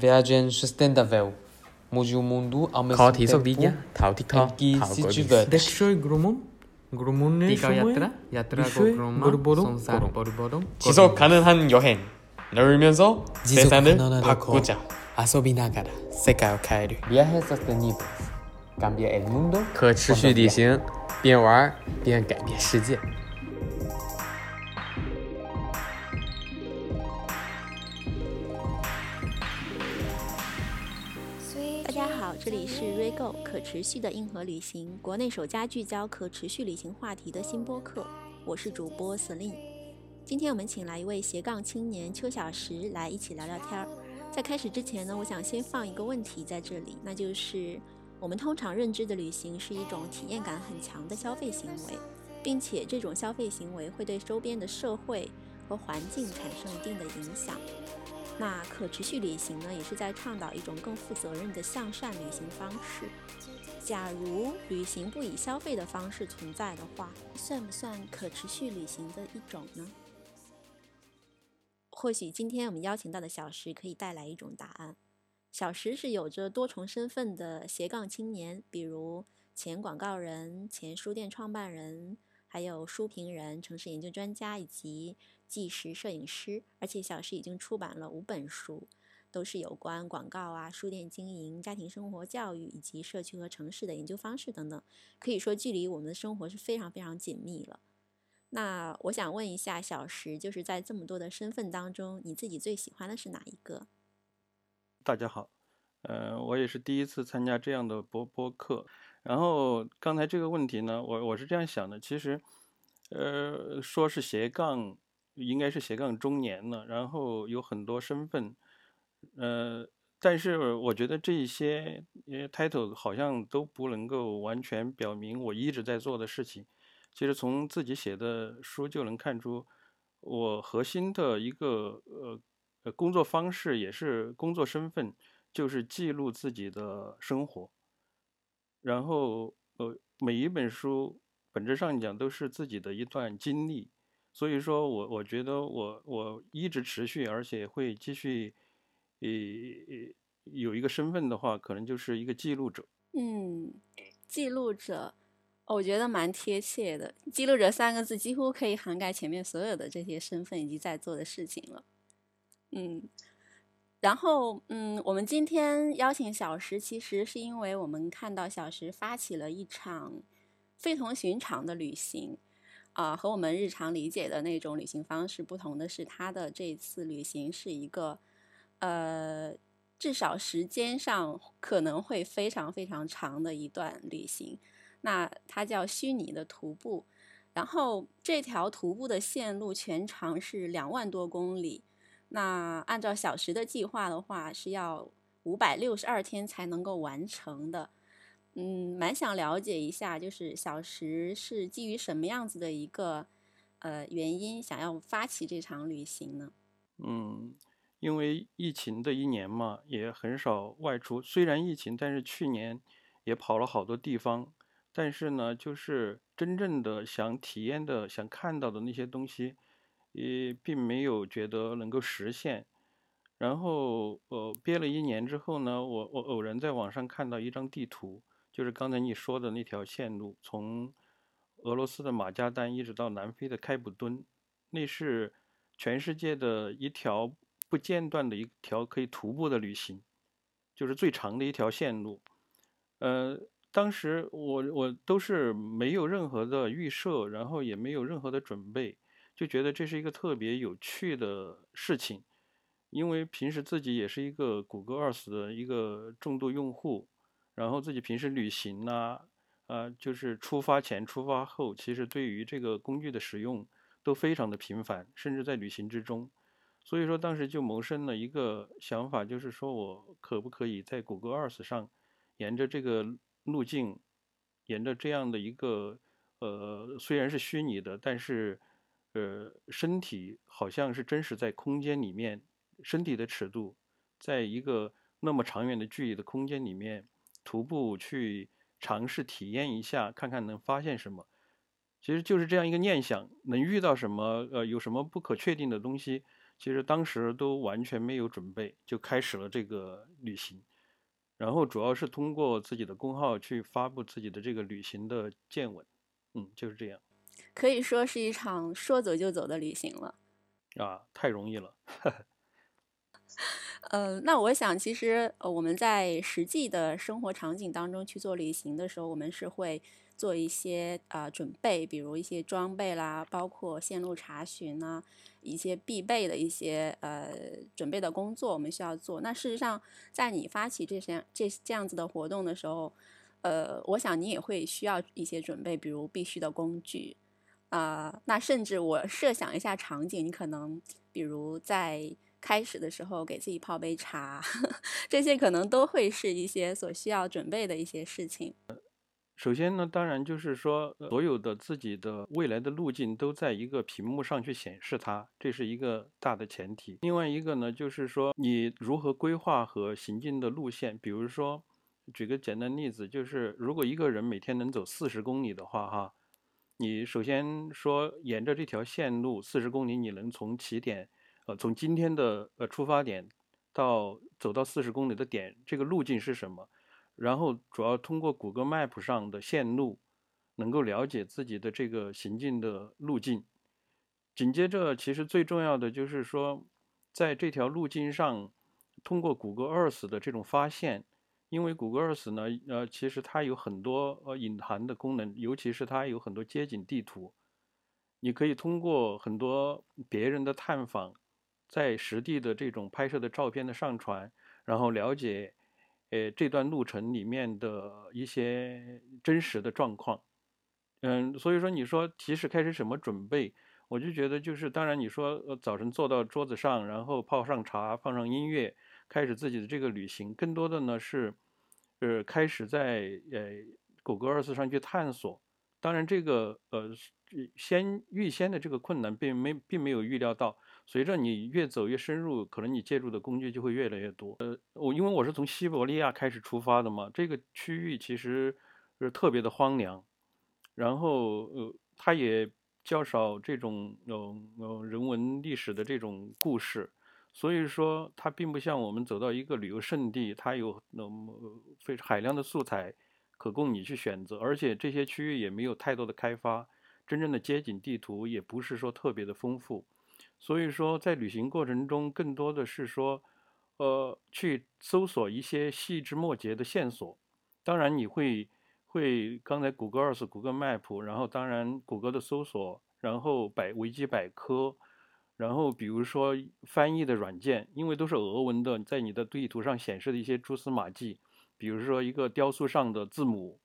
Viagem sustentável. Mude o mundo ao mesmo Khó thí tempo sốc tí nhá Thảo TikTok em que Thảo se gọi diverte. Dekshoi grumum, grumunne Tika shumwe, yatra, yatra ishwe, 고그로마, gorborom, 성살 고rom. 보르보롬, 지속 가능한 여행. 놀면서 지속 세상을 가능하고 바꾸자.遊びながら世界を変える Viajes sostenibles. Cambia el mundo. 可持续旅行，边玩边改变世界。 里是 ReGo 可持续的硬核旅行，国内首家聚焦可持续旅行话题的新播客。我是主播 Celine。今天我们请来一位斜杠青年邱小石来一起聊聊天儿。在开始之前呢，我想先放一个问题在这里，那就是我们通常认知的旅行是一种体验感很强的消费行为，并且这种消费行为会对周边的社会和环境产生一定的影响。那可持续旅行呢，也是在倡导一种更负责任的向善旅行方式。假如旅行不以消费的方式存在的话，算不算可持续旅行的一种呢？或许今天我们邀请到的小石可以带来一种答案。小石是有着多重身份的斜杠青年，比如前广告人、前书店创办人，还有书评人、城市研究专家以及纪实摄影师。而且小石已经出版了五本书，都是有关广告啊、书店经营、家庭生活教育以及社区和城市的研究方式等等。可以说，距离我们的生活是非常非常紧密了。那我想问一下小石，就是在这么多的身份当中，你自己最喜欢的是哪一个？大家好，呃，我也是第一次参加这样的播播客。然后刚才这个问题呢，我我是这样想的，其实，呃，说是斜杠，应该是斜杠中年了，然后有很多身份，呃，但是我觉得这一些呃 title 好像都不能够完全表明我一直在做的事情。其实从自己写的书就能看出，我核心的一个呃工作方式也是工作身份，就是记录自己的生活。然后呃每一本书本质上讲都是自己的一段经历，所以说我我觉得我我一直持续，而且会继续，呃有一个身份的话，可能就是一个记录者。嗯，记录者，我觉得蛮贴切的。记录者三个字几乎可以涵盖前面所有的这些身份以及在做的事情了。嗯，然后嗯，我们今天邀请小石，其实是因为我们看到小石发起了一场非同寻常的旅行。啊、和我们日常理解的那种旅行方式不同的是，他的这次旅行是一个，呃，至少时间上可能会非常非常长的一段旅行。那它叫虚拟的徒步，然后这条徒步的线路全长是两万多公里。那按照小时的计划的话，是要五百六十二天才能够完成的。嗯，蛮想了解一下，就是小石是基于什么样子的一个呃原因，想要发起这场旅行呢？嗯，因为疫情的一年嘛，也很少外出。虽然疫情，但是去年也跑了好多地方。但是呢，就是真正的想体验的、想看到的那些东西，也并没有觉得能够实现。然后，呃，憋了一年之后呢，我我偶然在网上看到一张地图，就是刚才你说的那条线路，从俄罗斯的马加丹一直到南非的开普敦，那是全世界的一条不间断的一条可以徒步的旅行，就是最长的一条线路。呃，当时我我都是没有任何的预设，然后也没有任何的准备，就觉得这是一个特别有趣的事情。因为平时自己也是一个谷歌 Earth 的一个重度用户，然后自己平时旅行呐、啊，就是出发前、出发后，其实对于这个工具的使用都非常的频繁，甚至在旅行之中。所以说，当时就萌生了一个想法，就是说我可不可以在谷歌 Earth 上，沿着这个路径，沿着这样的一个呃，虽然是虚拟的，但是呃，身体好像是真实在空间里面，身体的尺度，在一个那么长远的距离的空间里面，徒步去尝试体验一下，看看能发现什么。其实就是这样一个念想，能遇到什么，呃，有什么不可确定的东西，其实当时都完全没有准备，就开始了这个旅行。然后主要是通过自己的公号去发布自己的这个旅行的见闻，嗯，就是这样。可以说是一场说走就走的旅行了。啊，太容易了。呃，那我想，其实呃，我们在实际的生活场景当中去做旅行的时候，我们是会做一些啊准备，比如一些装备啦，包括线路查询啊，一些必备的一些呃准备的工作，我们需要做。那事实上，在你发起这些这这样子的活动的时候，呃，我想你也会需要一些准备，比如必须的工具啊。那甚至我设想一下场景，你可能比如在。开始的时候给自己泡杯茶，这些可能都会是一些所需要准备的一些事情。首先呢，当然就是说，所有的自己的未来的路径都在一个屏幕上去显示它，这是一个大的前提。另外一个呢，就是说你如何规划和行进的路线。比如说，举个简单例子，就是如果一个人每天能走四十公里的话，哈，你首先说沿着这条线路四十公里，你能从起点。从今天的呃出发点到走到四十公里的点，这个路径是什么？然后主要通过谷歌 Map 上的线路，能够了解自己的这个行进的路径。紧接着，其实最重要的就是说，在这条路径上，通过谷歌 Earth 的这种发现，因为谷歌 Earth 呢，呃，其实它有很多呃隐含的功能，尤其是它有很多街景地图，你可以通过很多别人的探访。在实地的这种拍摄的照片的上传，然后了解，呃，这段路程里面的一些真实的状况，嗯，所以说你说提示开始什么准备，我就觉得就是，当然你说早晨坐到桌子上，然后泡上茶，放上音乐，开始自己的这个旅行，更多的呢是，呃，开始在呃谷歌 Earth 上去探索，当然这个呃先预先的这个困难并没并没有预料到。随着你越走越深入，可能你借助的工具就会越来越多。呃，我因为我是从西伯利亚开始出发的嘛，这个区域其实是特别的荒凉，然后呃，它也较少这种呃呃人文历史的这种故事，所以说它并不像我们走到一个旅游胜地，它有那么非海量的素材可供你去选择，而且这些区域也没有太多的开发，真正的街景地图也不是说特别的丰富。所以说，在旅行过程中，更多的是说，呃，去搜索一些细枝末节的线索。当然，你会会刚才谷歌 Earth、谷歌 Map，然后当然谷歌的搜索，然后百维基百科，然后比如说翻译的软件，因为都是俄文的，在你的地图上显示的一些蛛丝马迹，比如说一个雕塑上的字母，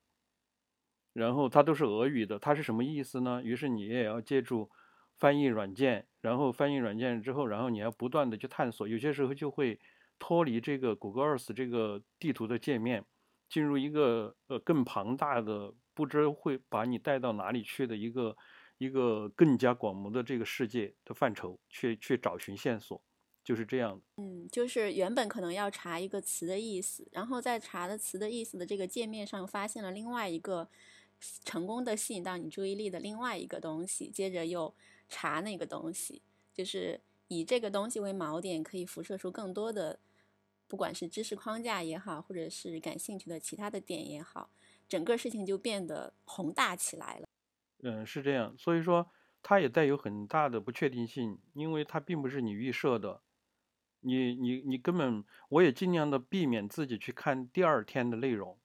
然后它都是俄语的，它是什么意思呢？于是你也要借助。翻译软件，然后翻译软件之后，然后你要不断的去探索，有些时候就会脱离这个谷歌 Earth 这个地图的界面，进入一个呃更庞大的，不知会把你带到哪里去的一个一个更加广袤的这个世界的范畴，去去找寻线索，就是这样的。嗯，就是原本可能要查一个词的意思，然后在查的词的意思的这个界面上，发现了另外一个成功的吸引到你注意力的另外一个东西，接着又。查那个东西，就是以这个东西为锚点，可以辐射出更多的，不管是知识框架也好，或者是感兴趣的其他的点也好，整个事情就变得宏大起来了。嗯，是这样，所以说它也带有很大的不确定性，因为它并不是你预设的，你你你根本，我也尽量的避免自己去看第二天的内容，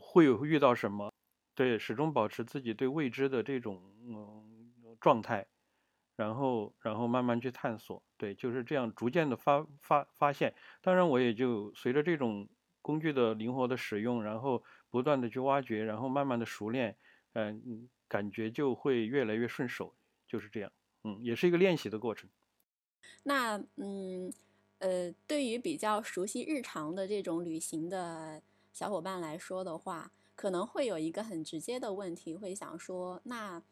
会有遇到什么，对，始终保持自己对未知的这种嗯。状态，然后，然后慢慢去探索，对，就是这样逐渐的发发发现。当然，我也就随着这种工具的灵活的使用，然后不断的去挖掘，然后慢慢的熟练，嗯，感觉就会越来越顺手，就是这样，嗯，也是一个练习的过程。那，嗯，呃，对于比较熟悉日常的这种旅行的小伙伴来说的话，可能会有一个很直接的问题，会想说，那。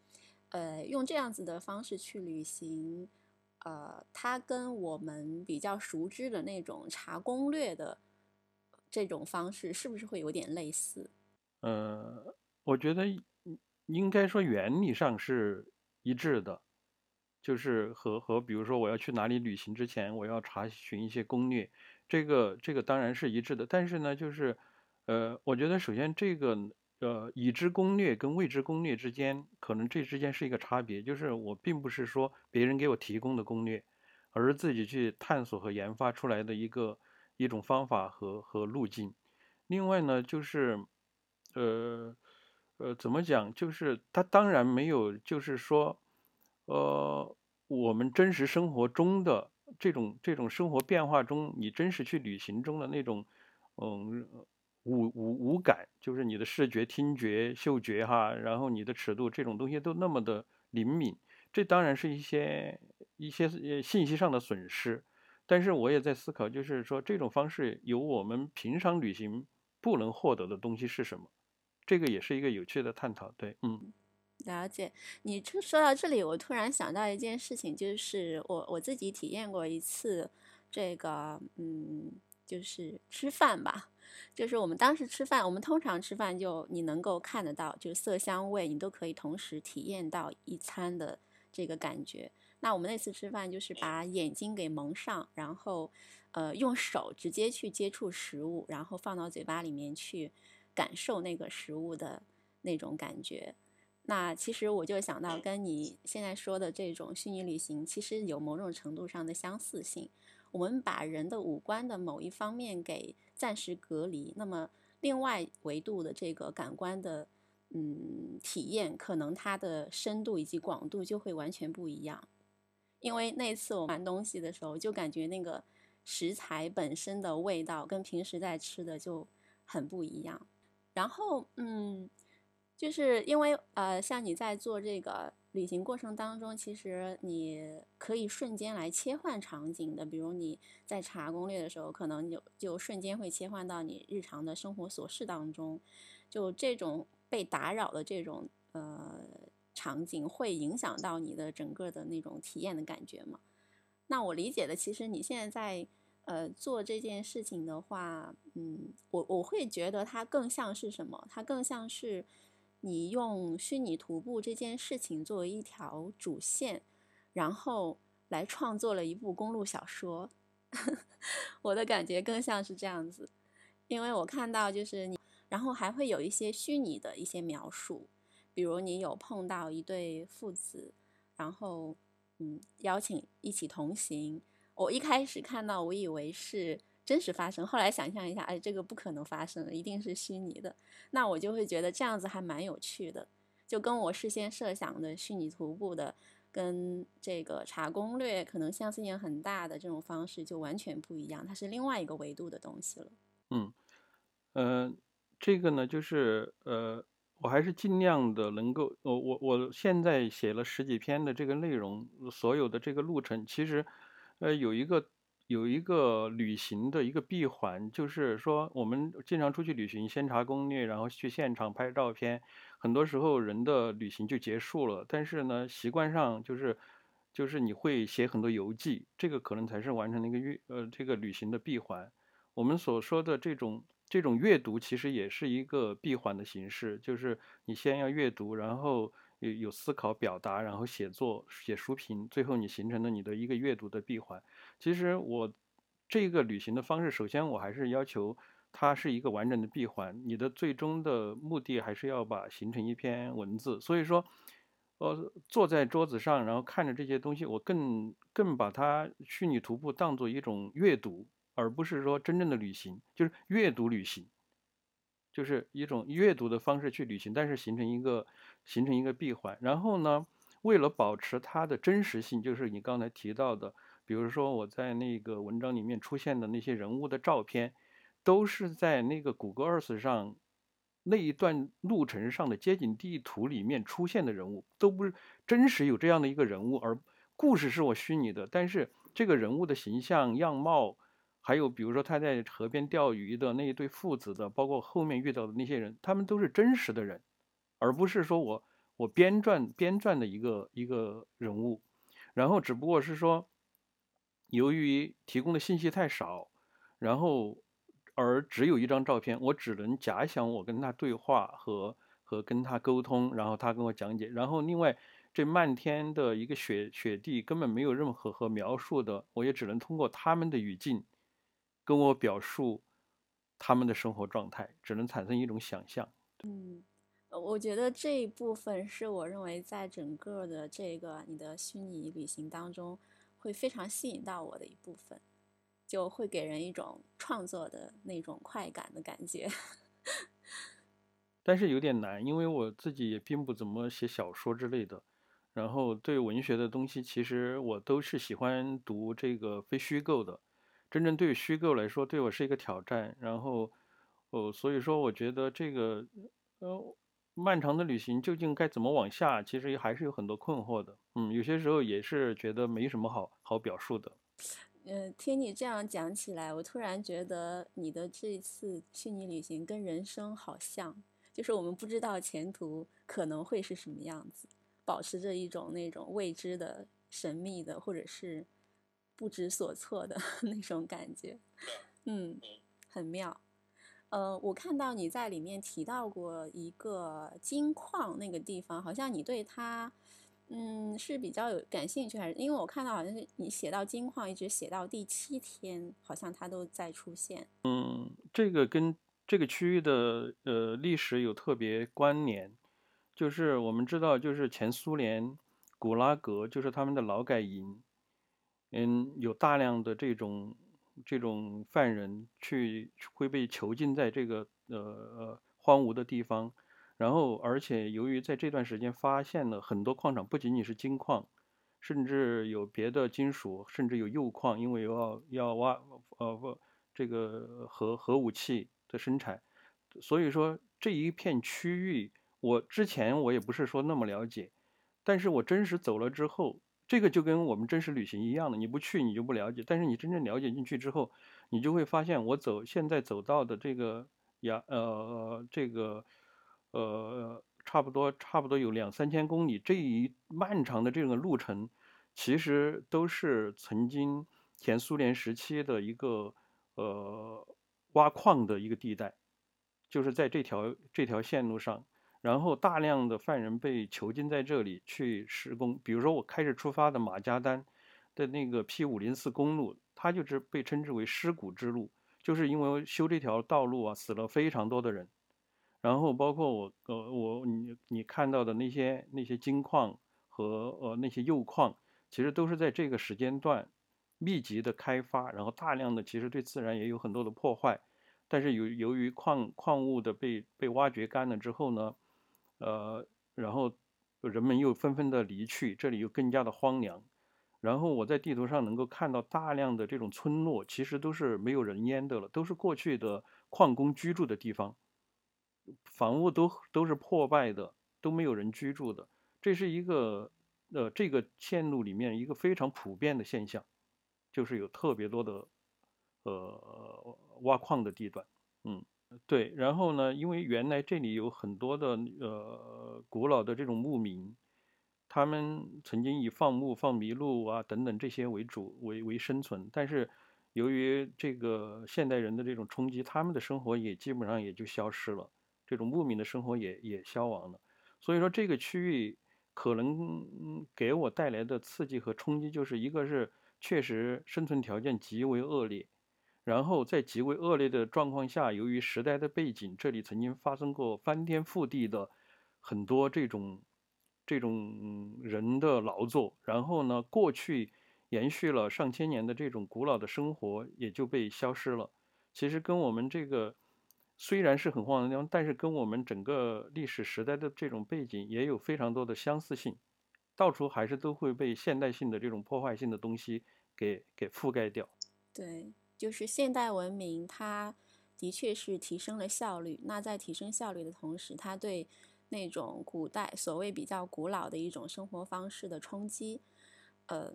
呃，用这样子的方式去旅行，呃，它跟我们比较熟知的那种查攻略的这种方式，是不是会有点类似？呃，我觉得应该说原理上是一致的，就是和和比如说我要去哪里旅行之前，我要查询一些攻略，这个这个当然是一致的。但是呢，就是呃，我觉得首先这个呃已知攻略跟未知攻略之间，可能这之间是一个差别，就是我并不是说别人给我提供的攻略，而是自己去探索和研发出来的一个一种方法和和路径。另外呢，就是呃呃怎么讲，就是它当然没有，就是说。呃，我们真实生活中的这种这种生活变化中，你真实去旅行中的那种，嗯，五五五感，就是你的视觉、听觉、嗅觉哈，然后你的尺度这种东西都那么的灵敏，这当然是一些一些信息上的损失。但是我也在思考，就是说这种方式有我们平常旅行不能获得的东西是什么？这个也是一个有趣的探讨。对，嗯。了解，你这说到这里，我突然想到一件事情，就是我我自己体验过一次这个，嗯，就是吃饭吧，就是我们当时吃饭，我们通常吃饭就你能够看得到，就是色香味你都可以同时体验到一餐的这个感觉。那我们那次吃饭就是把眼睛给蒙上，然后呃用手直接去接触食物，然后放到嘴巴里面去感受那个食物的那种感觉。那其实我就想到，跟你现在说的这种虚拟旅行，其实有某种程度上的相似性。我们把人的五官的某一方面给暂时隔离，那么另外维度的这个感官的嗯体验，可能它的深度以及广度就会完全不一样。因为那次我玩东西的时候，就感觉那个食材本身的味道跟平时在吃的就很不一样。然后嗯。就是因为呃，像你在做这个旅行过程当中，其实你可以瞬间来切换场景的。比如你在查攻略的时候，可能就就瞬间会切换到你日常的生活琐事当中。就这种被打扰的这种呃场景，会影响到你的整个的那种体验的感觉吗？那我理解的，其实你现在在呃做这件事情的话，嗯，我我会觉得它更像是什么？它更像是。你用虚拟徒步这件事情作为一条主线，然后来创作了一部公路小说。我的感觉更像是这样子，因为我看到就是你，然后还会有一些虚拟的一些描述，比如你有碰到一对父子，然后嗯邀请一起同行。我一开始看到，我以为是。真实发生，后来想象一下，哎，这个不可能发生，一定是虚拟的。那我就会觉得这样子还蛮有趣的，就跟我事先设想的虚拟徒步的，跟这个查攻略可能相似性很大的这种方式就完全不一样，它是另外一个维度的东西了。嗯，呃，这个呢，就是呃，我还是尽量的能够，我我我现在写了十几篇的这个内容，所有的这个路程，其实呃有一个。有一个旅行的一个闭环，就是说我们经常出去旅行，先查攻略，然后去现场拍照片。很多时候人的旅行就结束了，但是呢，习惯上就是，就是你会写很多游记，这个可能才是完成一个阅呃这个旅行的闭环。我们所说的这种这种阅读，其实也是一个闭环的形式，就是你先要阅读，然后。有有思考、表达，然后写作、写书评，最后你形成了你的一个阅读的闭环。其实我这个旅行的方式，首先我还是要求它是一个完整的闭环。你的最终的目的还是要把形成一篇文字。所以说，呃，坐在桌子上，然后看着这些东西，我更更把它虚拟徒步当做一种阅读，而不是说真正的旅行，就是阅读旅行。就是一种阅读的方式去旅行，但是形成一个形成一个闭环。然后呢，为了保持它的真实性，就是你刚才提到的，比如说我在那个文章里面出现的那些人物的照片，都是在那个谷歌 Earth 上那一段路程上的街景地图里面出现的人物，都不是真实有这样的一个人物，而故事是我虚拟的，但是这个人物的形象样貌。还有，比如说他在河边钓鱼的那一对父子的，包括后面遇到的那些人，他们都是真实的人，而不是说我我编撰编撰的一个一个人物。然后只不过是说，由于提供的信息太少，然后而只有一张照片，我只能假想我跟他对话和和跟他沟通，然后他跟我讲解。然后另外这漫天的一个雪雪地根本没有任何和描述的，我也只能通过他们的语境跟我表述他们的生活状态，只能产生一种想象。嗯，呃我觉得这一部分是我认为在整个的这个你的虚拟旅行当中会非常吸引到我的一部分，就会给人一种创作的那种快感的感觉。但是有点难，因为我自己也并不怎么写小说之类的，然后对文学的东西，其实我都是喜欢读这个非虚构的。真正对于虚构来说，对我是一个挑战。然后，哦，所以说我觉得这个，呃，漫长的旅行究竟该怎么往下，其实还是有很多困惑的。嗯，有些时候也是觉得没什么好好表述的。嗯，听你这样讲起来，我突然觉得你的这次虚拟旅行跟人生好像，就是我们不知道前途可能会是什么样子，保持着一种那种未知的、神秘的，或者是不知所措的 那种感觉。嗯，很妙。呃，我看到你在里面提到过一个金矿那个地方，好像你对它，嗯，是比较有感兴趣，还是因为我看到好像是你写到金矿，一直写到第七天，好像它都在出现。嗯，这个跟这个区域的呃历史有特别关联，就是我们知道，就是前苏联古拉格，就是他们的劳改营，嗯，有大量的这种这种犯人去会被囚禁在这个呃呃荒芜的地方，然后而且由于在这段时间发现了很多矿场，不仅仅是金矿，甚至有别的金属，甚至有铀矿，因为要要挖呃不这个核核武器的生产，所以说这一片区域，我之前我也不是说那么了解，但是我真实走了之后，这个就跟我们真实旅行一样的，你不去你就不了解，但是你真正了解进去之后，你就会发现我走现在走到的这个呀呃这个呃差不多差不多有两三千公里这一漫长的这个路程，其实都是曾经前苏联时期的一个呃挖矿的一个地带，就是在这条这条线路上。然后大量的犯人被囚禁在这里去施工，比如说我开始出发的马加丹的那个 P 五零四公路，它就是被称之为尸骨之路，就是因为修这条道路啊，死了非常多的人。然后包括我呃我你你看到的那些那些金矿和呃那些铀矿，其实都是在这个时间段密集的开发，然后大量的其实对自然也有很多的破坏。但是由由于矿矿物的被被挖掘干了之后呢，呃，然后人们又纷纷的离去，这里又更加的荒凉。然后我在地图上能够看到大量的这种村落，其实都是没有人烟的了，都是过去的矿工居住的地方，房屋都都是破败的，都没有人居住的。这是一个呃这个线路里面一个非常普遍的现象，就是有特别多的呃挖矿的地段，嗯。对，然后呢？因为原来这里有很多的呃古老的这种牧民，他们曾经以放牧、放麋鹿啊等等这些为主为为生存，但是由于这个现代人的这种冲击，他们的生活也基本上也就消失了，这种牧民的生活也也消亡了。所以说这个区域可能给我带来的刺激和冲击，就是一个是确实生存条件极为恶劣。然后在极为恶劣的状况下，由于时代的背景，这里曾经发生过翻天覆地的很多这种这种人的劳作，然后呢，过去延续了上千年的这种古老的生活也就被消失了。其实跟我们这个虽然是很荒凉，但是跟我们整个历史时代的这种背景也有非常多的相似性，到处还是都会被现代性的这种破坏性的东西给给覆盖掉。对。就是现代文明，它的确是提升了效率。那在提升效率的同时，它对那种古代所谓比较古老的一种生活方式的冲击，呃，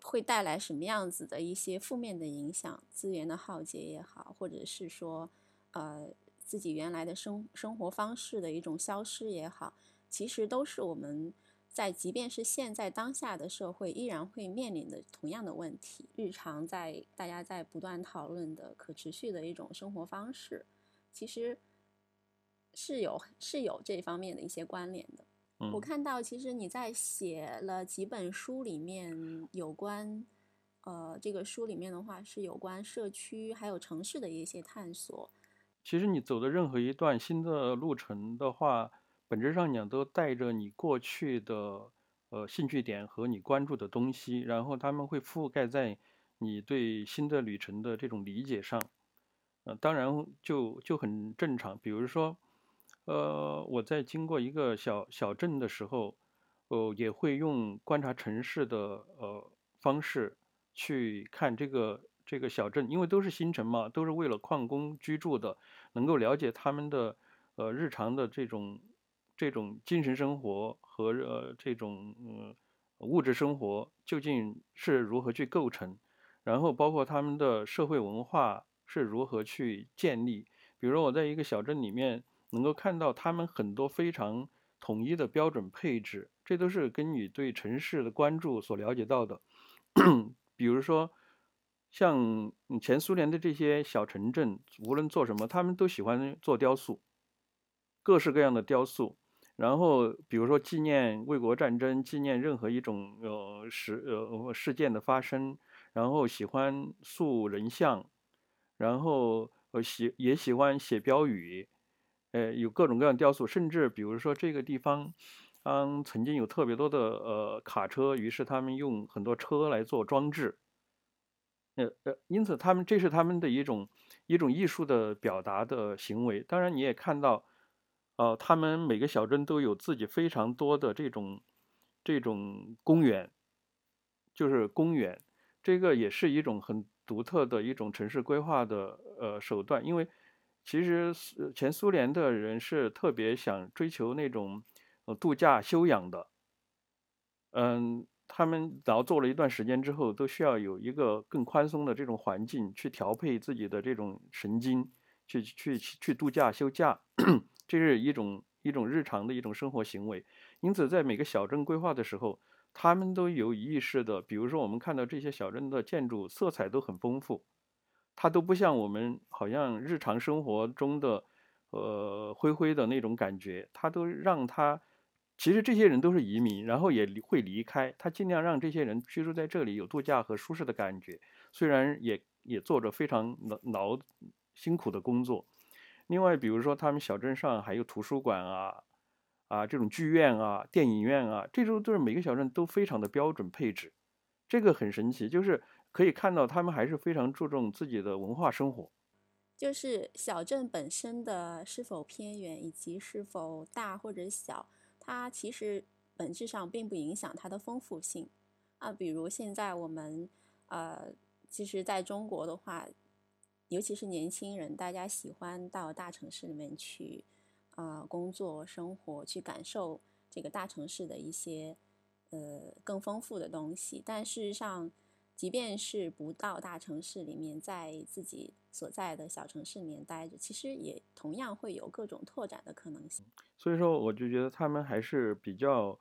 会带来什么样子的一些负面的影响？资源的耗竭也好，或者是说，呃，自己原来的生生活方式的一种消失也好，其实都是我们。在即便是现在当下的社会，依然会面临的同样的问题。日常在大家在不断讨论的可持续的一种生活方式，其实是有是有这方面的一些关联的。我嗯看到，其实你在写了几本书里面有关，呃，这个书里面的话是有关社区还有城市的一些探索。其实你走的任何一段新的路程的话，本质上讲都带着你过去的呃兴趣点和你关注的东西，然后他们会覆盖在你对新的旅程的这种理解上。呃，当然就就很正常。比如说，呃，我在经过一个小小镇的时候，呃，也会用观察城市的呃方式去看这个这个小镇，因为都是新城嘛，都是为了矿工居住的，能够了解他们的呃日常的这种这种精神生活和呃这种嗯、物质生活究竟是如何去构成，然后包括他们的社会文化是如何去建立。比如我在一个小镇里面能够看到他们很多非常统一的标准配置，这都是跟你对城市的关注所了解到的。比如说，像前苏联的这些小城镇，无论做什么，他们都喜欢做雕塑，各式各样的雕塑。然后，比如说纪念卫国战争，纪念任何一种呃事呃事件的发生，然后喜欢塑人像，然后呃喜也喜欢写标语，呃有各种各样雕塑，甚至比如说这个地方，嗯曾经有特别多的呃卡车，于是他们用很多车来做装置，呃呃，因此他们这是他们的一种一种艺术的表达的行为。当然，你也看到，呃，他们每个小镇都有自己非常多的这种这种公园，就是公园，这个也是一种很独特的一种城市规划的呃手段。因为其实前苏联的人是特别想追求那种呃度假休养的，嗯，他们劳作了一段时间之后，都需要有一个更宽松的这种环境去调配自己的这种神经，去去去度假休假，这是一种一种日常的一种生活行为。因此，在每个小镇规划的时候，他们都有意识的，比如说我们看到这些小镇的建筑色彩都很丰富，它都不像我们好像日常生活中的呃灰灰的那种感觉，它都让它。其实这些人都是移民，然后也会离开，他尽量让这些人居住在这里，有度假和舒适的感觉。虽然也也做着非常劳劳辛苦的工作。另外，比如说他们小镇上还有图书馆啊，啊这种剧院啊、电影院啊，这种都是每个小镇都非常的标准配置。这个很神奇，就是可以看到他们还是非常注重自己的文化生活。就是小镇本身的是否偏远，以及是否大或者小。它其实本质上并不影响它的丰富性啊，比如现在我们呃，其实在中国的话，尤其是年轻人，大家喜欢到大城市里面去啊、工作、生活，去感受这个大城市的一些呃更丰富的东西。但事实上，即便是不到大城市里面，在自己所在的小城市里面待着，其实也同样会有各种拓展的可能性。所以说，我就觉得他们还是比较，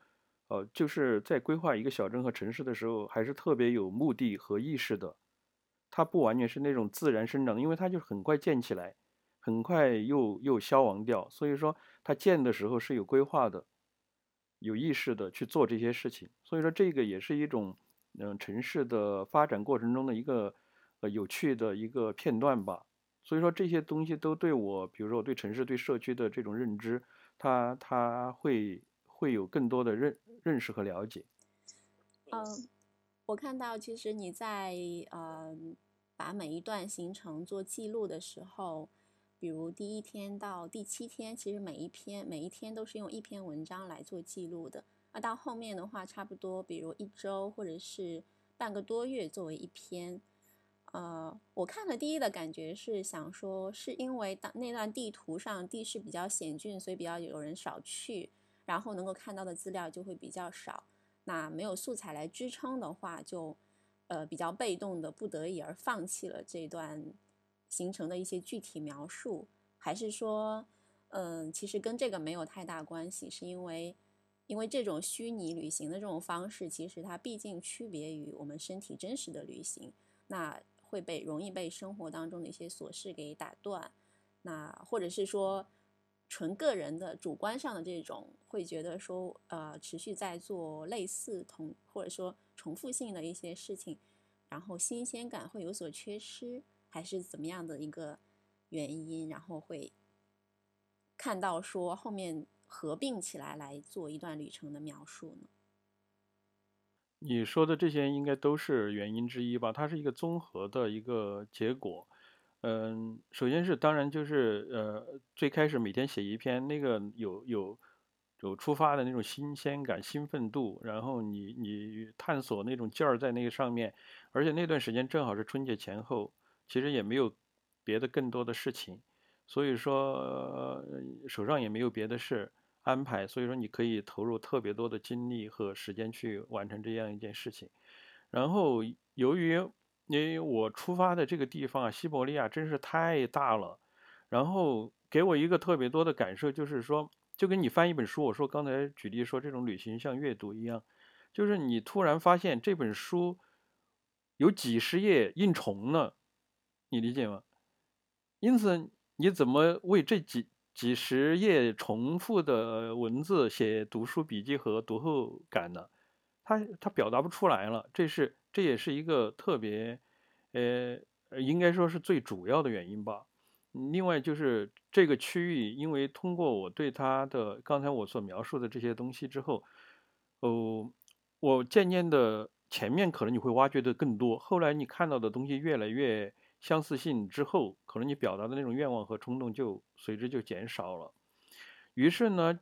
呃，就是在规划一个小镇和城市的时候，还是特别有目的和意识的。它不完全是那种自然生长，因为它就很快建起来，很快又又消亡掉。所以说，它建的时候是有规划的，有意识的去做这些事情。所以说，这个也是一种。嗯，城市的发展过程中的一个呃有趣的一个片段吧。所以说这些东西都对我，比如说我对城市、对社区的这种认知，它它会会有更多的认认识和了解。嗯，我看到其实你在呃把每一段行程做记录的时候，比如第一天到第七天，其实每一篇每一天都是用一篇文章来做记录的。那到后面的话，差不多，比如一周或者是半个多月作为一篇，呃，我看了第一的感觉是想说，是因为当那段地图上地势比较险峻，所以比较有人少去，然后能够看到的资料就会比较少。那没有素材来支撑的话，就呃比较被动的，不得已而放弃了这段行程的一些具体描述，还是说，嗯、其实跟这个没有太大关系，是因为。因为这种虚拟旅行的这种方式，其实它毕竟区别于我们身体真实的旅行，那会被容易被生活当中的一些琐事给打断，那或者是说，纯个人的主观上的这种，会觉得说，呃，持续在做类似同或者说重复性的一些事情，然后新鲜感会有所缺失，还是怎么样的一个原因？然后会看到说后面合并起来来做一段旅程的描述呢？你说的这些应该都是原因之一吧？它是一个综合的一个结果。嗯，首先是当然就是呃，最开始每天写一篇，那个有有有出发的那种新鲜感、兴奋度，然后你你探索那种劲儿在那个上面，而且那段时间正好是春节前后，其实也没有别的更多的事情，所以说手上也没有别的事安排，所以说你可以投入特别多的精力和时间去完成这样一件事情，然后由于。因为我出发的这个地方啊，西伯利亚真是太大了，然后给我一个特别多的感受，就是说，就跟你翻一本书，我说刚才举例说这种旅行像阅读一样，就是你突然发现这本书有几十页印重了，你理解吗？因此，你怎么为这几几十页重复的文字写读书笔记和读后感呢？他他表达不出来了，这是。这也是一个特别，呃，应该说是最主要的原因吧。另外就是这个区域，因为通过我对它的刚才我所描述的这些东西之后，哦，我渐渐的前面可能你会挖掘的更多，后来你看到的东西越来越相似性之后，可能你表达的那种愿望和冲动就随之就减少了。于是呢。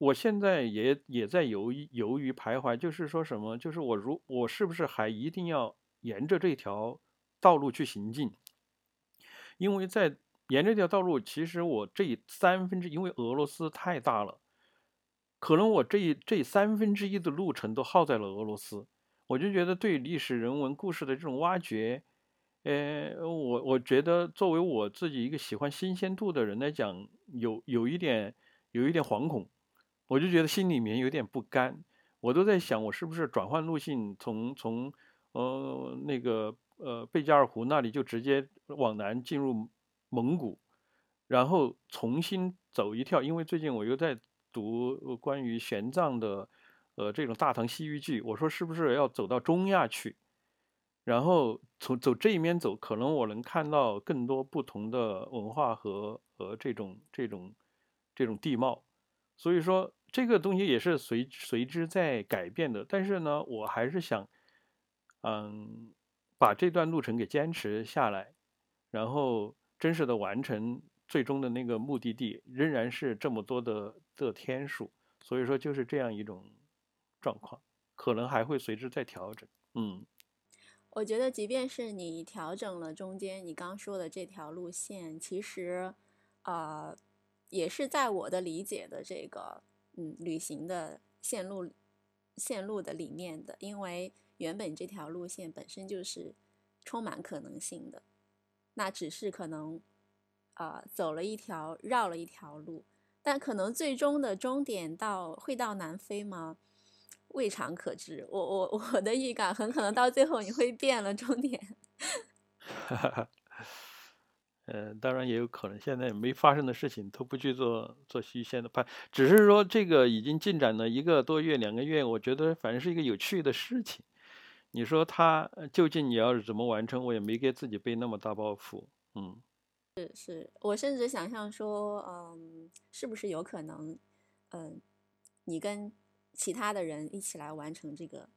我现在也也在犹豫犹豫徘徊，就是说什么，就是我如我是不是还一定要沿着这条道路去行进？因为在沿这条道路，其实我这三分之，因为俄罗斯太大了，可能我这这三分之一的路程都耗在了俄罗斯，我就觉得对历史人文故事的这种挖掘，呃，我我觉得作为我自己一个喜欢新鲜度的人来讲，有有一点有一点惶恐。我就觉得心里面有点不甘，我都在想，我是不是转换路线，从从呃那个呃贝加尔湖那里就直接往南进入蒙古，然后重新走一跳，因为最近我又在读关于玄奘的呃这种大唐西域记，我说是不是要走到中亚去，然后从走这一面走，可能我能看到更多不同的文化和和这种这种这种地貌，所以说。这个东西也是随随之在改变的，但是呢，我还是想，嗯，把这段路程给坚持下来，然后真实的完成最终的那个目的地，仍然是这么多的的天数，所以说就是这样一种状况，可能还会随之再调整。嗯，我觉得即便是你调整了中间你刚说的这条路线，其实，呃，也是在我的理解的这个。嗯，旅行的线路线路的里面的，因为原本这条路线本身就是充满可能性的，那只是可能啊走了一条绕了一条路，但可能最终的终点到会到南非吗？未尝可知。我我我的预感很可能到最后你会变了终点。呃，当然也有可能，现在没发生的事情都不去做做虚线的判，只是说这个已经进展了一个多月、两个月，我觉得反正是一个有趣的事情。你说他究竟你要是怎么完成，我也没给自己背那么大包袱。嗯，是是，我甚至想象说，嗯，是不是有可能，嗯，你跟其他的人一起来完成这个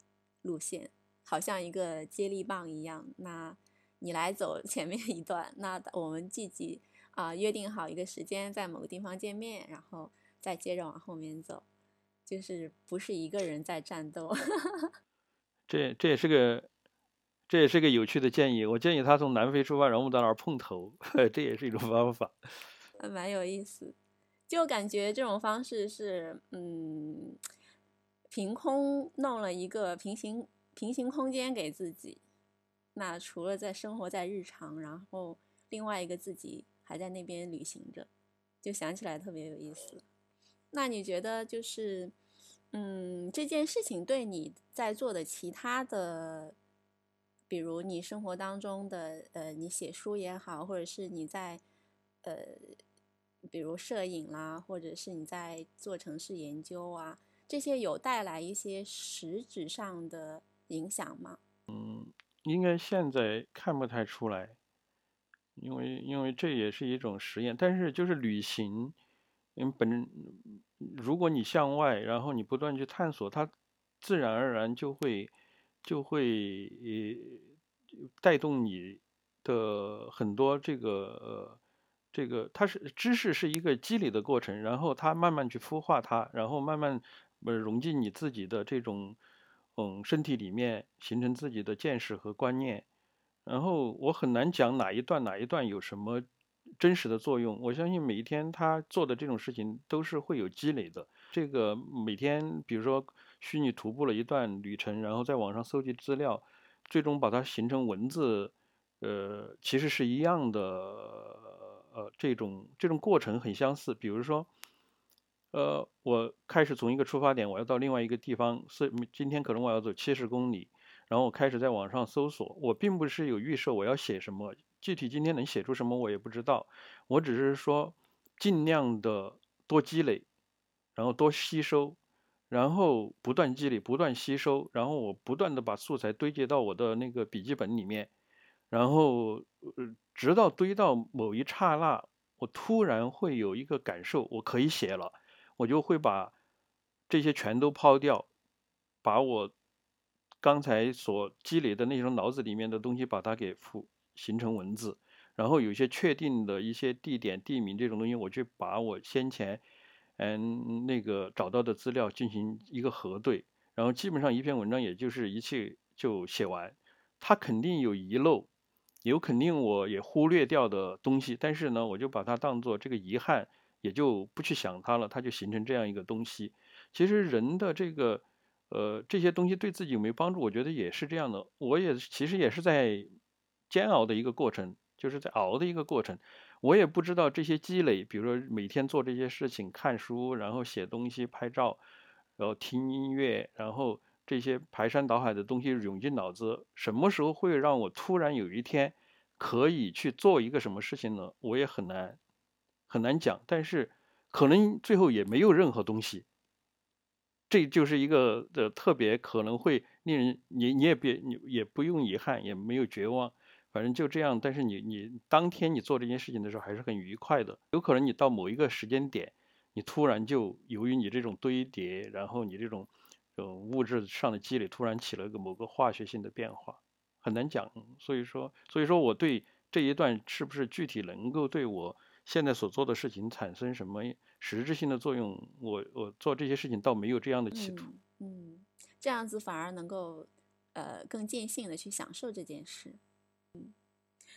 路线，好像一个接力棒一样，那。你来走前面一段，那我们积极啊约定好一个时间，在某个地方见面，然后再接着往后面走，就是不是一个人在战斗。这这也是个这也是个有趣的建议。我建议他从南非出发，然后到那儿碰头，这也是一种方法。蛮有意思，就感觉这种方式是嗯，凭空弄了一个平行平行空间给自己。那除了在生活在日常，然后另外一个自己还在那边旅行着，就想起来特别有意思。那你觉得就是，嗯，这件事情对你在做的其他的，比如你生活当中的，呃，你写书也好，或者是你在，呃，比如摄影啦，或者是你在做城市研究啊，这些有带来一些实质上的影响吗？嗯，应该现在看不太出来，因为因为这也是一种实验。但是就是旅行，嗯，本如果你向外，然后你不断去探索，它自然而然就会就会呃带动你的很多这个呃这个，它是知识是一个积累的过程，然后它慢慢去孵化它，然后慢慢融进你自己的这种。嗯，身体里面形成自己的见识和观念，然后我很难讲哪一段哪一段有什么真实的作用。我相信每一天他做的这种事情都是会有积累的。这个每天，比如说虚拟徒步了一段旅程，然后在网上搜集资料，最终把它形成文字，呃，其实是一样的，呃，这种这种过程很相似。比如说。呃，我开始从一个出发点，我要到另外一个地方，是今天可能我要走七十公里，然后我开始在网上搜索。我并不是有预设我要写什么，具体今天能写出什么我也不知道。我只是说尽量的多积累，然后多吸收，然后不断积累，不断吸收，然后我不断的把素材堆积到我的那个笔记本里面，然后呃，直到堆到某一刹那，我突然会有一个感受，我可以写了。我就会把这些全都抛掉，把我刚才所积累的那种脑子里面的东西，把它给复形成文字。然后有些确定的一些地点、地名这种东西，我去把我先前嗯那个找到的资料进行一个核对。然后基本上一篇文章也就是一气就写完。它肯定有遗漏，有肯定我也忽略掉的东西，但是呢，我就把它当做这个遗憾。也就不去想它了，它就形成这样一个东西。其实人的这个，呃，这些东西对自己有没有帮助？我觉得也是这样的。我也其实也是在煎熬的一个过程，就是在熬的一个过程。我也不知道这些积累，比如说每天做这些事情，看书，然后写东西、拍照，然后听音乐，然后这些排山倒海的东西涌进脑子，什么时候会让我突然有一天可以去做一个什么事情呢？我也很难。很难讲，但是可能最后也没有任何东西，这就是一个的特别可能会令人你你也别你也不用遗憾，也没有绝望，反正就这样。但是你你当天你做这件事情的时候还是很愉快的。有可能你到某一个时间点，你突然就由于你这种堆叠，然后你这种物质上的积累，突然起了个某个化学性的变化，很难讲。所以说，所以说我对这一段是不是具体能够对我。现在所做的事情产生什么实质性的作用？我我做这些事情倒没有这样的企图。嗯，这样子反而能够呃更尽兴的去享受这件事。嗯，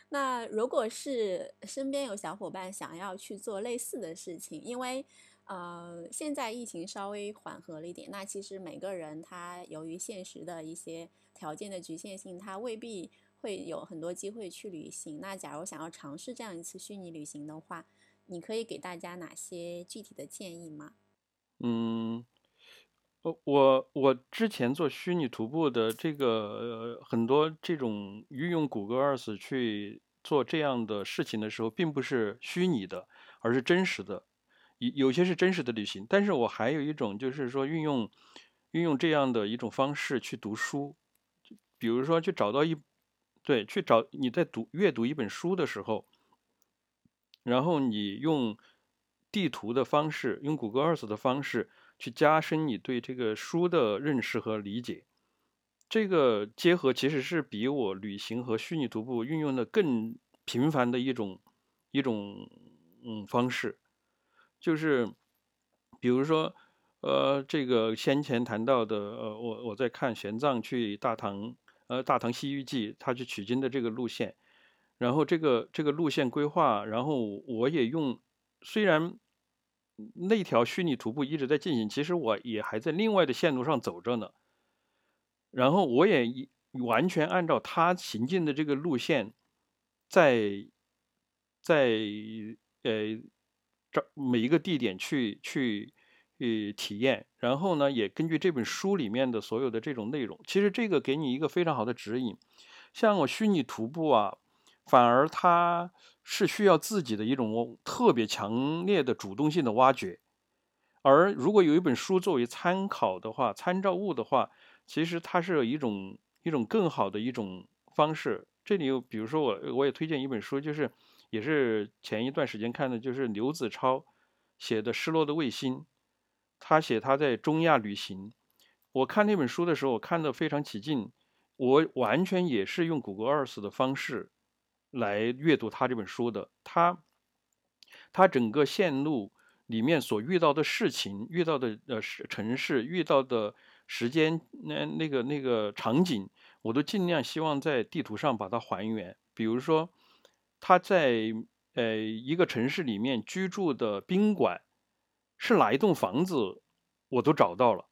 那如果是身边有小伙伴想要去做类似的事情，因为呃现在疫情稍微缓和了一点，那其实每个人他由于现实的一些条件的局限性，他未必。会有很多机会去旅行。那假如想要尝试这样一次虚拟旅行的话，你可以给大家哪些具体的建议吗？嗯，我我我之前做虚拟徒步的这个很多这种运用谷歌 Earth 去做这样的事情的时候，并不是虚拟的，而是真实的。有有些是真实的旅行，但是我还有一种就是说运用运用这样的一种方式去读书，比如说去找到一。对，去找你在读阅读一本书的时候，然后你用地图的方式，用谷歌 Earth 的方式去加深你对这个书的认识和理解。这个结合其实是比我旅行和虚拟徒步运用的更频繁的一种一种嗯方式，就是比如说呃，这个先前谈到的呃，我我在看玄奘去大唐。呃，《大唐西域记》他去取经的这个路线，然后这个这个路线规划，然后我也用，虽然那条虚拟徒步一直在进行，其实我也还在另外的线路上走着呢。然后我也完全按照他行进的这个路线，在在呃找每一个地点去去。去体验，然后呢，也根据这本书里面的所有的这种内容，其实这个给你一个非常好的指引。像我虚拟徒步啊，反而它是需要自己的一种特别强烈的主动性的挖掘。而如果有一本书作为参考的话、参照物的话，其实它是一种一种更好的一种方式。这里有，比如说我我也推荐一本书，就是也是前一段时间看的，就是刘子超写的《失落的卫星》，他写他在中亚旅行。我看那本书的时候，我看得非常起劲。我完全也是用谷歌 Earth 的方式来阅读他这本书的。他他整个线路里面所遇到的事情、遇到的呃城市、遇到的时间那那个那个场景，我都尽量希望在地图上把它还原。比如说，他在呃一个城市里面居住的宾馆是哪一栋房子，我都找到了。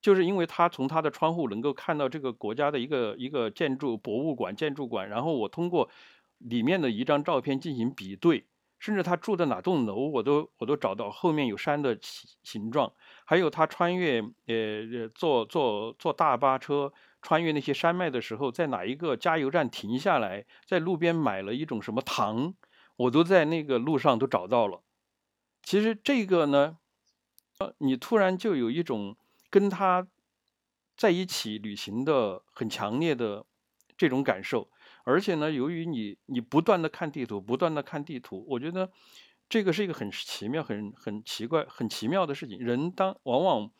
就是因为他从他的窗户能够看到这个国家的一个一个建筑博物馆建筑馆，然后我通过里面的一张照片进行比对，甚至他住的哪栋楼我都我都找到后面有山的形形状，还有他穿越呃坐坐坐大巴车穿越那些山脉的时候，在哪一个加油站停下来，在路边买了一种什么糖，我都在那个路上都找到了。其实这个呢，呃，你突然就有一种。跟他在一起旅行的很强烈的这种感受，而且呢，由于你你不断的看地图，不断的看地图，我觉得这个是一个很奇妙、很很奇怪、很奇妙的事情。人当往往，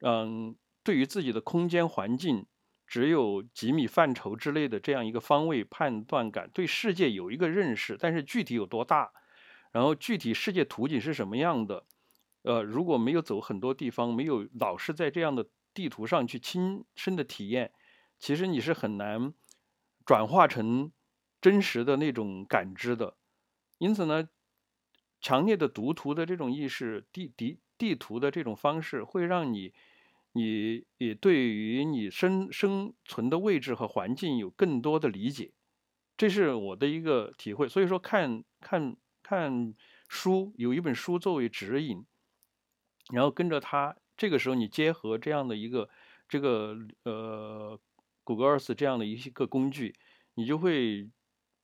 嗯，对于自己的空间环境只有几米范畴之类的这样一个方位判断感，对世界有一个认识，但是具体有多大，然后具体世界图景是什么样的。呃，如果没有走很多地方，没有老是在这样的地图上去亲身的体验，其实你是很难转化成真实的那种感知的。因此呢，强烈的读图的这种意识，地地地图的这种方式，会让你，你也对于你生生存的位置和环境有更多的理解。这是我的一个体会。所以说，看看看书，有一本书作为指引。然后跟着它，这个时候你结合这样的一个这个呃谷歌 Earth 这样的一个工具，你就会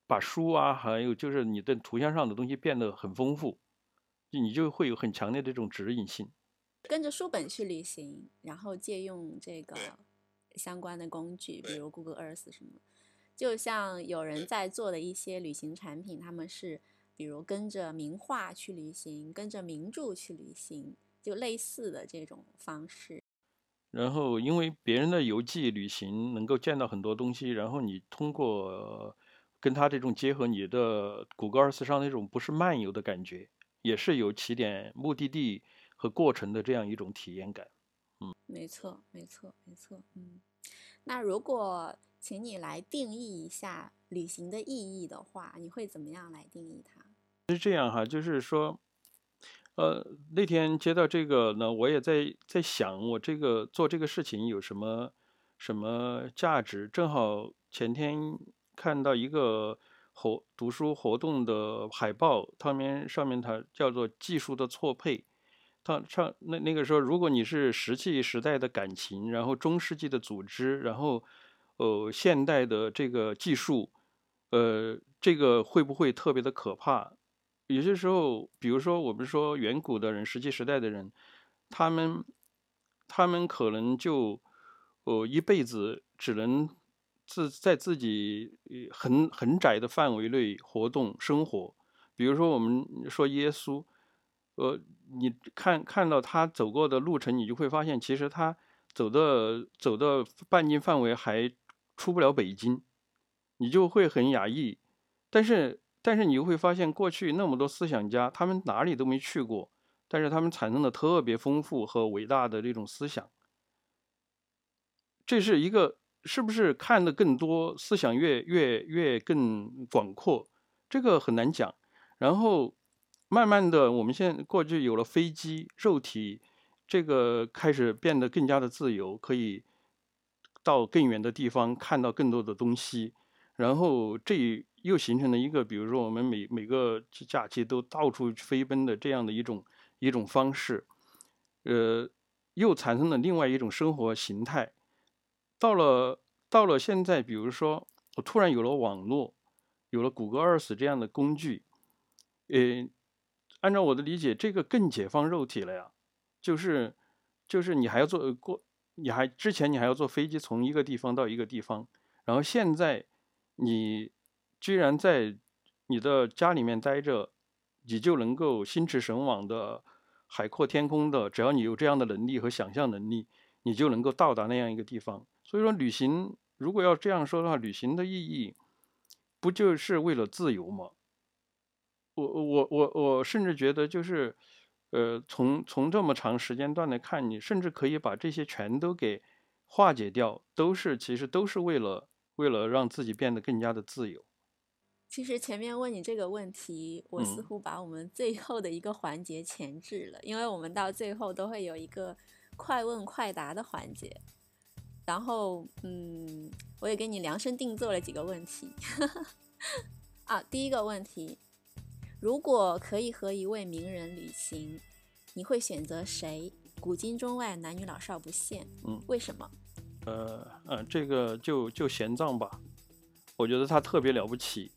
把书啊，还有就是你的图像上的东西变得很丰富，你就会有很强烈的这种指引性。跟着书本去旅行，然后借用这个相关的工具，比如 Google Earth 什么，就像有人在做的一些旅行产品，他们是比如跟着名画去旅行，跟着名著去旅行。就类似的这种方式，然后因为别人的游记旅行能够见到很多东西，然后你通过跟他这种结合，你的谷歌 Earth 上那种不是漫游的感觉，也是有起点、目的地和过程的这样一种体验感。嗯，没错，没错，没错。嗯，那如果请你来定义一下旅行的意义的话，你会怎么样来定义它？是这样哈，就是说。呃，那天接到这个呢，我也在在想，我这个做这个事情有什么什么价值？正好前天看到一个活读书活动的海报，上面上面它叫做“技术的错配”。它上那那个时候，如果你是石器时代的感情，然后中世纪的组织，然后呃现代的这个技术，呃，这个会不会特别的可怕？有些时候，比如说我们说远古的人、石器时代的人，他们他们可能就呃一辈子只能自在自己很很窄的范围内活动生活。比如说我们说耶稣，呃，你看看到他走过的路程，你就会发现，其实他走的走的半径范围还出不了北京，你就会很压抑。但是。但是你又会发现，过去那么多思想家，他们哪里都没去过，但是他们产生了特别丰富和伟大的这种思想。这是一个是不是看的更多，思想越越越更广阔？这个很难讲。然后慢慢的，我们现在过去有了飞机，肉体这个开始变得更加的自由，可以到更远的地方看到更多的东西。然后这。又形成了一个，比如说我们每每个假期都到处飞奔的这样的一种一种方式，呃，又产生了另外一种生活形态。到了到了现在，比如说我突然有了网络，有了谷歌 Earth 这样的工具，呃，按照我的理解，这个更解放肉体了呀。就是就是你还要坐过，你还之前你还要坐飞机从一个地方到一个地方，然后现在你居然在你的家里面待着，你就能够心驰神往的、海阔天空的，只要你有这样的能力和想象能力，你就能够到达那样一个地方。所以说，旅行如果要这样说的话，旅行的意义。不就是为了自由吗？我我我我甚至觉得，就是，呃，从从这么长时间段来看，你甚至可以把这些全都给化解掉，都是其实都是为了为了让自己变得更加的自由。其实前面问你这个问题，我似乎把我们最后的一个环节前置了，因为我们到最后都会有一个快问快答的环节。然后，嗯，我也给你量身定做了几个问题。啊，第一个问题，如果可以和一位名人旅行，你会选择谁？古今中外，男女老少不限。嗯，为什么？呃，呃，这个就就玄奘吧，我觉得他特别了不起。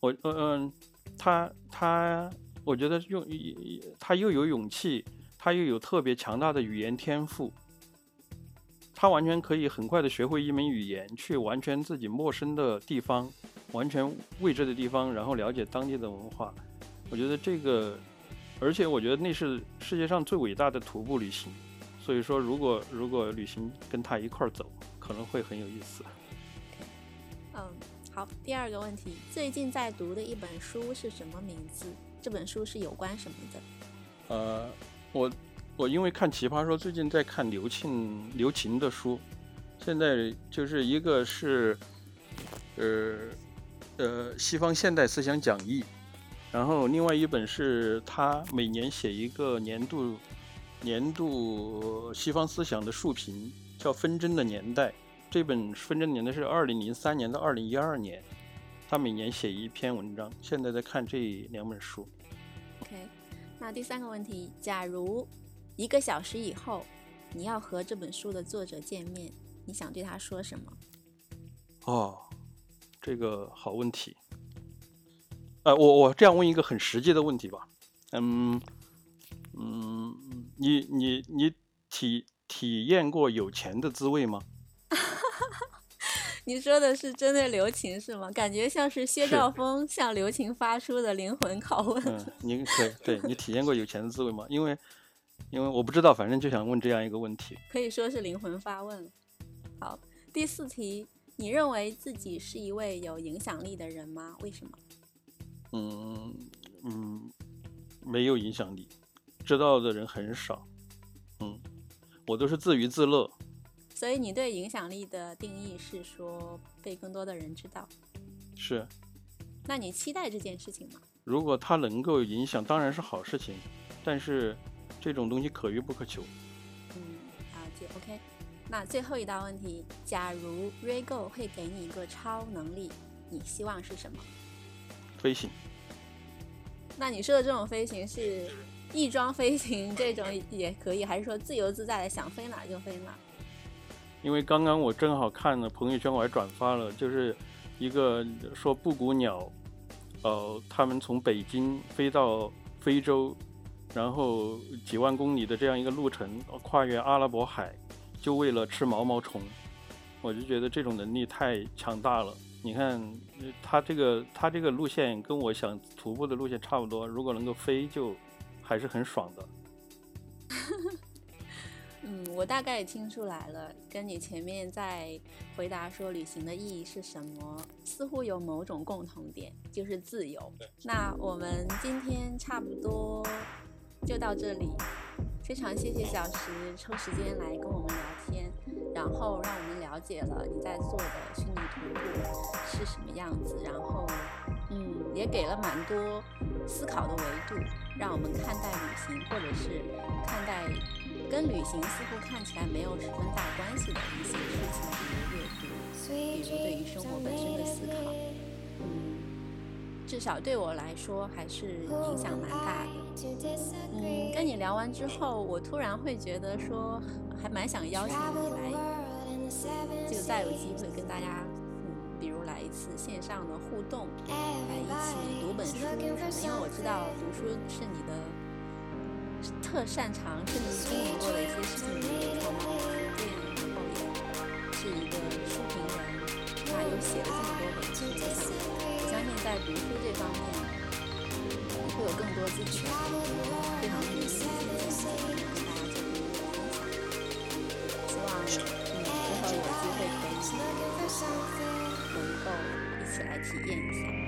我，嗯嗯，他他，我觉得用他又有勇气，他又有特别强大的语言天赋。他完全可以很快的学会一门语言，去完全自己陌生的地方，完全未知的地方，然后了解当地的文化。我觉得这个，而且我觉得那是世界上最伟大的徒步旅行。所以说，如果如果旅行跟他一块儿走，可能会很有意思。嗯，好，第二个问题，最近在读的一本书是什么名字？这本书是有关什么的？呃，我。我因为看《奇葩说》，最近在看刘庆、刘擎的书，现在就是一个是，呃，呃，西方现代思想讲义，然后另外一本是他每年写一个年度年度西方思想的述评，叫《纷争的年代》。这本《纷争年代》是二零零三年到二零一二年，他每年写一篇文章。现在在看这两本书。OK，那第三个问题，假如。一个小时以后，你要和这本书的作者见面，你想对他说什么？哦，这个好问题。呃，我我这样问一个很实际的问题吧。嗯嗯，你你你体体验过有钱的滋味吗？你说的是针对刘琴是吗？感觉像是薛兆丰向刘琴发出的灵魂拷问。嗯，您对对，你体验过有钱的滋味吗？因为。因为我不知道，反正就想问这样一个问题，可以说是灵魂发问。好，第四题，你认为自己是一位有影响力的人吗？为什么？嗯嗯，没有影响力，知道的人很少。嗯，我都是自娱自乐。所以你对影响力的定义是说被更多的人知道？是。那你期待这件事情吗？如果它能够影响，当然是好事情，但是。这种东西可遇不可求。嗯，了解。OK，那最后一道问题：假如 Rego 会给你一个超能力，你希望是什么？飞行。那你说的这种飞行是翼装飞行这种也可以，还是说自由自在的想飞哪就飞哪？因为刚刚我正好看了朋友圈，我还转发了，就是一个说布谷鸟，呃，他们从北京飞到非洲。然后几万公里的这样一个路程，跨越阿拉伯海，就为了吃毛毛虫，我就觉得这种能力太强大了。你看，他这个他这个路线跟我想徒步的路线差不多，如果能够飞，就还是很爽的。嗯，我大概也听出来了，跟你前面在回答说旅行的意义是什么，似乎有某种共同点，就是自由。那我们今天差不多。就到这里，非常谢谢小石抽时间来跟我们聊天，然后让我们了解了你在做的虚拟徒步是什么样子，然后，嗯，也给了蛮多思考的维度，让我们看待旅行，或者是看待跟旅行似乎看起来没有十分大关系的一些事情，比如阅读，比如对于生活本身的思考，嗯，至少对我来说还是影响蛮大的。嗯，跟你聊完之后，我突然会觉得说，还蛮想邀请你来，就再有机会跟大家嗯比如来一次线上的互动，来一起读本书什么，因为我知道读书是你的特擅长，是你经历过的一些事情，你也看到了，然后也是一个书评人，那又写了这么多本书，我想，我相信在读书这方面，会有更多自己非常有意思的一些经历跟大家做更多的分享。希望嗯之后有机会可以能够一起来体验一下。